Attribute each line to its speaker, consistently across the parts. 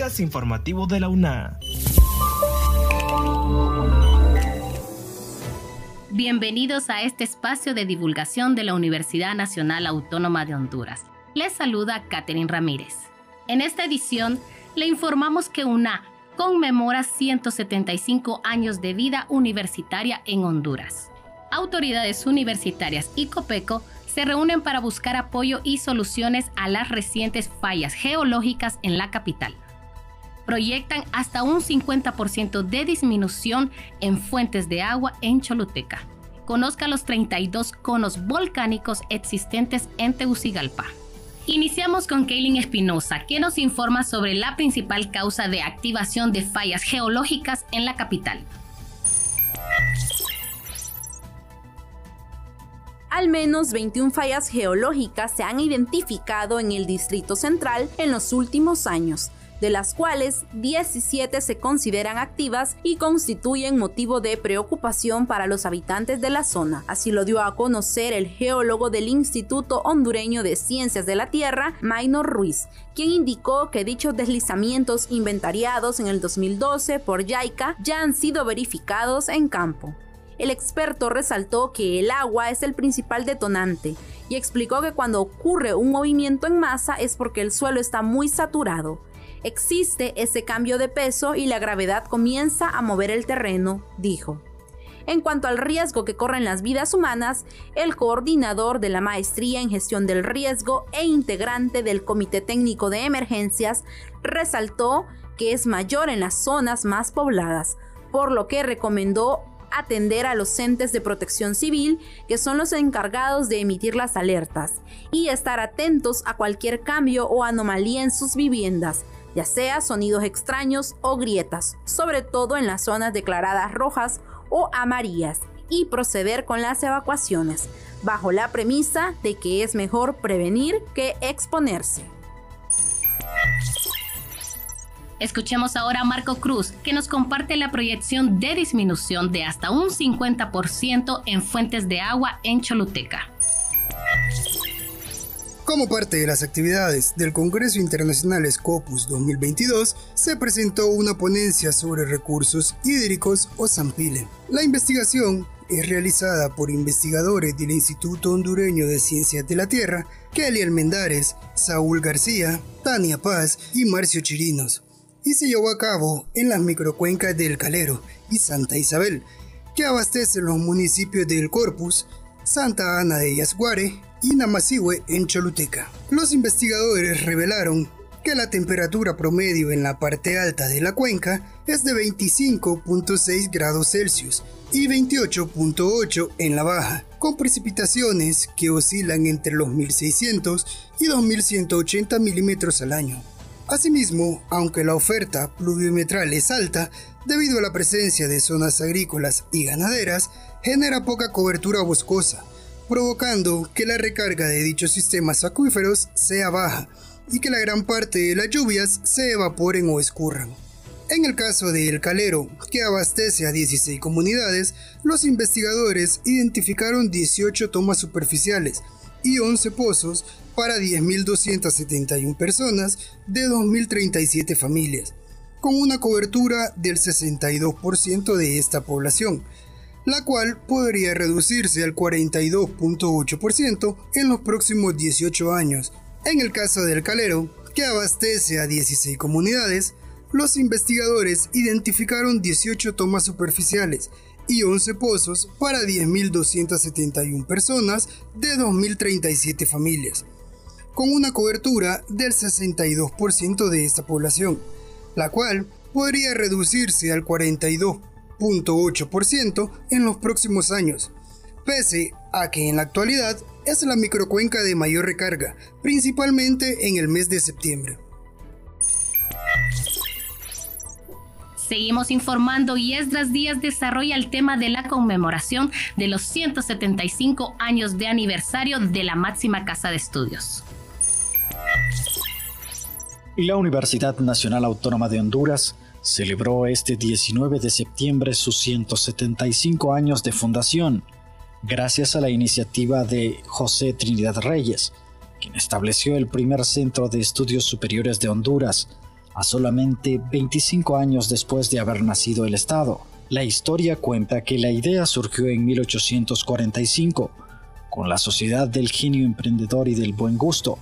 Speaker 1: podcast informativo de la UNA.
Speaker 2: Bienvenidos a este espacio de divulgación de la Universidad Nacional Autónoma de Honduras. Les saluda Catherine Ramírez. En esta edición le informamos que UNA conmemora 175 años de vida universitaria en Honduras. Autoridades universitarias y COPECO se reúnen para buscar apoyo y soluciones a las recientes fallas geológicas en la capital. Proyectan hasta un 50% de disminución en fuentes de agua en Choluteca. Conozca los 32 conos volcánicos existentes en Tegucigalpa. Iniciamos con Kaylin Espinosa, que nos informa sobre la principal causa de activación de fallas geológicas en la capital.
Speaker 3: Al menos 21 fallas geológicas se han identificado en el Distrito Central en los últimos años, de las cuales 17 se consideran activas y constituyen motivo de preocupación para los habitantes de la zona. Así lo dio a conocer el geólogo del Instituto Hondureño de Ciencias de la Tierra, Maynor Ruiz, quien indicó que dichos deslizamientos inventariados en el 2012 por YAICA ya han sido verificados en campo. El experto resaltó que el agua es el principal detonante y explicó que cuando ocurre un movimiento en masa es porque el suelo está muy saturado. Existe ese cambio de peso y la gravedad comienza a mover el terreno, dijo. En cuanto al riesgo que corren las vidas humanas, el coordinador de la Maestría en Gestión del Riesgo e integrante del Comité Técnico de Emergencias resaltó que es mayor en las zonas más pobladas, por lo que recomendó atender a los entes de protección civil, que son los encargados de emitir las alertas, y estar atentos a cualquier cambio o anomalía en sus viviendas, ya sea sonidos extraños o grietas, sobre todo en las zonas declaradas rojas o amarillas, y proceder con las evacuaciones, bajo la premisa de que es mejor prevenir que exponerse.
Speaker 2: Escuchemos ahora a Marco Cruz, que nos comparte la proyección de disminución de hasta un 50% en fuentes de agua en Choluteca.
Speaker 4: Como parte de las actividades del Congreso Internacional Scopus 2022, se presentó una ponencia sobre recursos hídricos o Zampile. La investigación es realizada por investigadores del Instituto Hondureño de Ciencias de la Tierra, Kelly Almendares, Saúl García, Tania Paz y Marcio Chirinos y se llevó a cabo en las microcuencas del Calero y Santa Isabel, que abastecen los municipios del Corpus, Santa Ana de Yasguare y Namasihue en Choluteca. Los investigadores revelaron que la temperatura promedio en la parte alta de la cuenca es de 25.6 grados Celsius y 28.8 en la baja, con precipitaciones que oscilan entre los 1600 y 2180 milímetros al año. Asimismo, aunque la oferta pluviometral es alta, debido a la presencia de zonas agrícolas y ganaderas, genera poca cobertura boscosa, provocando que la recarga de dichos sistemas acuíferos sea baja y que la gran parte de las lluvias se evaporen o escurran. En el caso de El Calero, que abastece a 16 comunidades, los investigadores identificaron 18 tomas superficiales y 11 pozos para 10.271 personas de 2.037 familias, con una cobertura del 62% de esta población, la cual podría reducirse al 42.8% en los próximos 18 años. En el caso del Calero, que abastece a 16 comunidades, los investigadores identificaron 18 tomas superficiales y 11 pozos para 10.271 personas de 2.037 familias, con una cobertura del 62% de esta población, la cual podría reducirse al 42.8% en los próximos años, pese a que en la actualidad es la microcuenca de mayor recarga, principalmente en el mes de septiembre.
Speaker 2: Seguimos informando y Esdras Díaz desarrolla el tema de la conmemoración de los 175 años de aniversario de la máxima casa de estudios.
Speaker 5: La Universidad Nacional Autónoma de Honduras celebró este 19 de septiembre sus 175 años de fundación, gracias a la iniciativa de José Trinidad Reyes, quien estableció el primer centro de estudios superiores de Honduras a solamente 25 años después de haber nacido el Estado. La historia cuenta que la idea surgió en 1845 con la Sociedad del Genio Emprendedor y del Buen Gusto,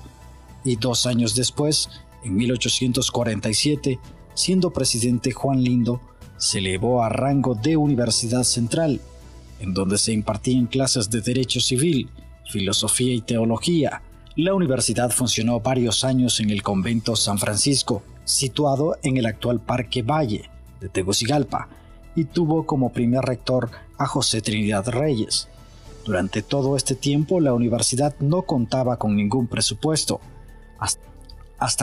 Speaker 5: y dos años después, en 1847, siendo presidente Juan Lindo, se elevó a rango de Universidad Central, en donde se impartían clases de Derecho Civil, Filosofía y Teología. La universidad funcionó varios años en el convento San Francisco, situado en el actual Parque Valle de Tegucigalpa, y tuvo como primer rector a José Trinidad Reyes. Durante todo este tiempo la universidad no contaba con ningún presupuesto,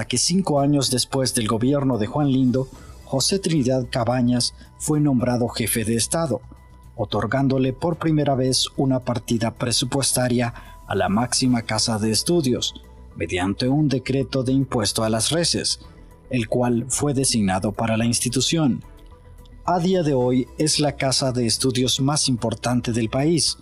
Speaker 5: que cinco años después del gobierno de Juan Lindo, José Trinidad Cabañas fue nombrado jefe de Estado, otorgándole por primera vez una partida presupuestaria a la máxima casa de estudios, mediante un decreto de impuesto a las reses, el cual fue designado para la institución. A día de hoy es la casa de estudios más importante del país,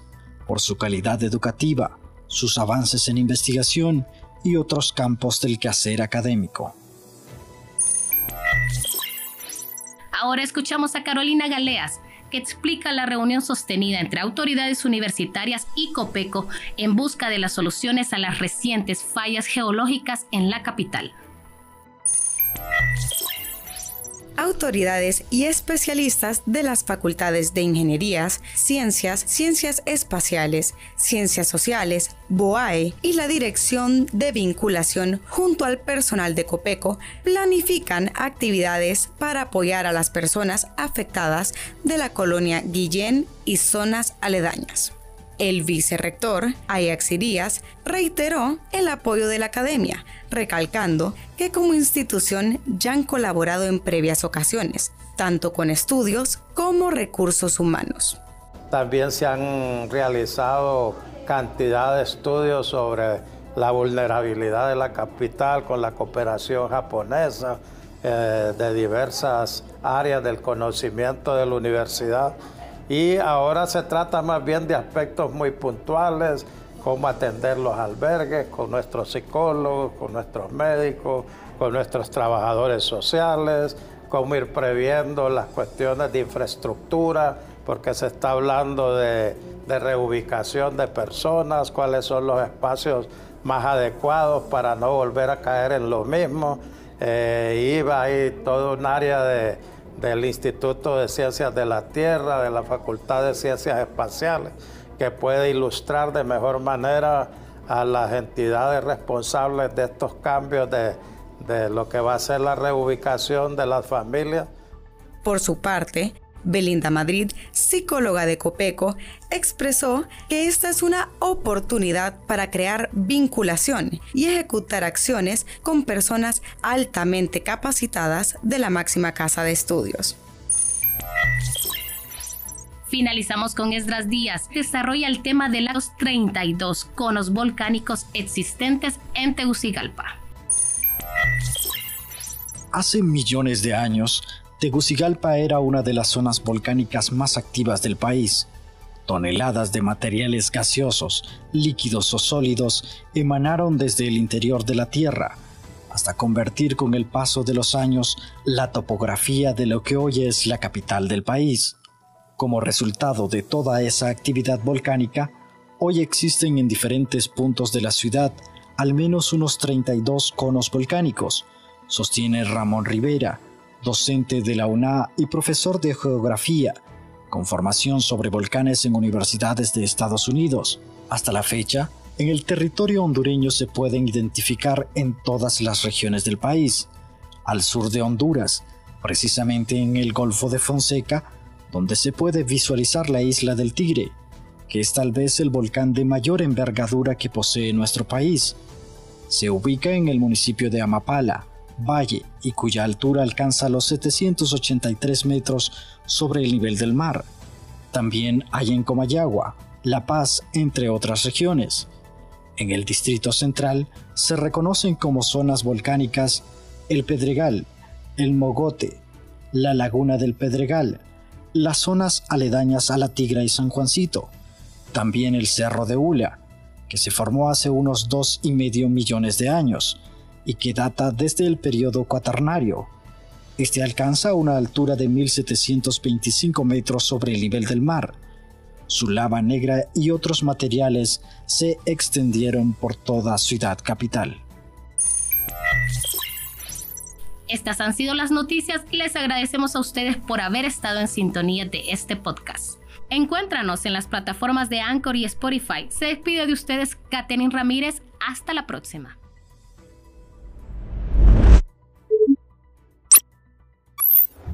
Speaker 5: por su calidad educativa, sus avances en investigación y otros campos del quehacer académico.
Speaker 2: Ahora escuchamos a Carolina Galeas, que explica la reunión sostenida entre autoridades universitarias y COPECO en busca de las soluciones a las recientes fallas geológicas en la capital
Speaker 6: autoridades y especialistas de las facultades de Ingenierías, Ciencias, Ciencias Espaciales, Ciencias Sociales, BOAE y la Dirección de Vinculación junto al personal de COPECO planifican actividades para apoyar a las personas afectadas de la colonia Guillén y zonas aledañas. El vicerrector, Ajax Irías, reiteró el apoyo de la academia, recalcando que como institución ya han colaborado en previas ocasiones, tanto con estudios como recursos humanos.
Speaker 7: También se han realizado cantidad de estudios sobre la vulnerabilidad de la capital con la cooperación japonesa eh, de diversas áreas del conocimiento de la universidad y ahora se trata más bien de aspectos muy puntuales, cómo atender los albergues con nuestros psicólogos, con nuestros médicos, con nuestros trabajadores sociales, cómo ir previendo las cuestiones de infraestructura, porque se está hablando de, reubicación de personas, cuáles son los espacios más adecuados para no volver a caer en lo mismo. Eh, iba ahí todo un área de, del Instituto de Ciencias de la Tierra, de la Facultad de Ciencias Espaciales, que puede ilustrar de mejor manera a las entidades responsables de estos cambios de, de lo que va a ser la reubicación de las familias.
Speaker 6: Por su parte, Belinda Madrid, psicóloga de Copeco, expresó que esta es una oportunidad para crear vinculación y ejecutar acciones con personas altamente capacitadas de la máxima casa de estudios.
Speaker 2: Finalizamos con Esdras Díaz. Desarrolla el tema de los 32 conos volcánicos existentes en Tegucigalpa.
Speaker 5: Hace millones de años, Tegucigalpa era una de las zonas volcánicas más activas del país. Toneladas de materiales gaseosos, líquidos o sólidos emanaron desde el interior de la Tierra, hasta convertir con el paso de los años la topografía de lo que hoy es la capital del país. Como resultado de toda esa actividad volcánica, hoy existen en diferentes puntos de la ciudad al menos unos 32 conos volcánicos, sostiene Ramón Rivera, docente de la UNA y profesor de geografía, con formación sobre volcanes en universidades de Estados Unidos. Hasta la fecha, en el territorio hondureño se pueden identificar en todas las regiones del país. Al sur de Honduras, precisamente en el Golfo de Fonseca, donde se puede visualizar la isla del Tigre, que es tal vez el volcán de mayor envergadura que posee nuestro país. Se ubica en el municipio de Amapala, valle y cuya altura alcanza los 783 metros sobre el nivel del mar. También hay en Comayagua, La Paz, entre otras regiones. En el Distrito Central se reconocen como zonas volcánicas el Pedregal, el Mogote, la Laguna del Pedregal, las zonas aledañas a la Tigra y San Juancito, también el Cerro de Ula, que se formó hace unos dos y medio millones de años, y que data desde el periodo cuaternario. Este alcanza una altura de 1.725 metros sobre el nivel del mar. Su lava negra y otros materiales se extendieron por toda ciudad capital.
Speaker 2: Estas han sido las noticias y les agradecemos a ustedes por haber estado en sintonía de este podcast. Encuéntranos en las plataformas de Anchor y Spotify. Se despide de ustedes Katherine Ramírez. Hasta la próxima.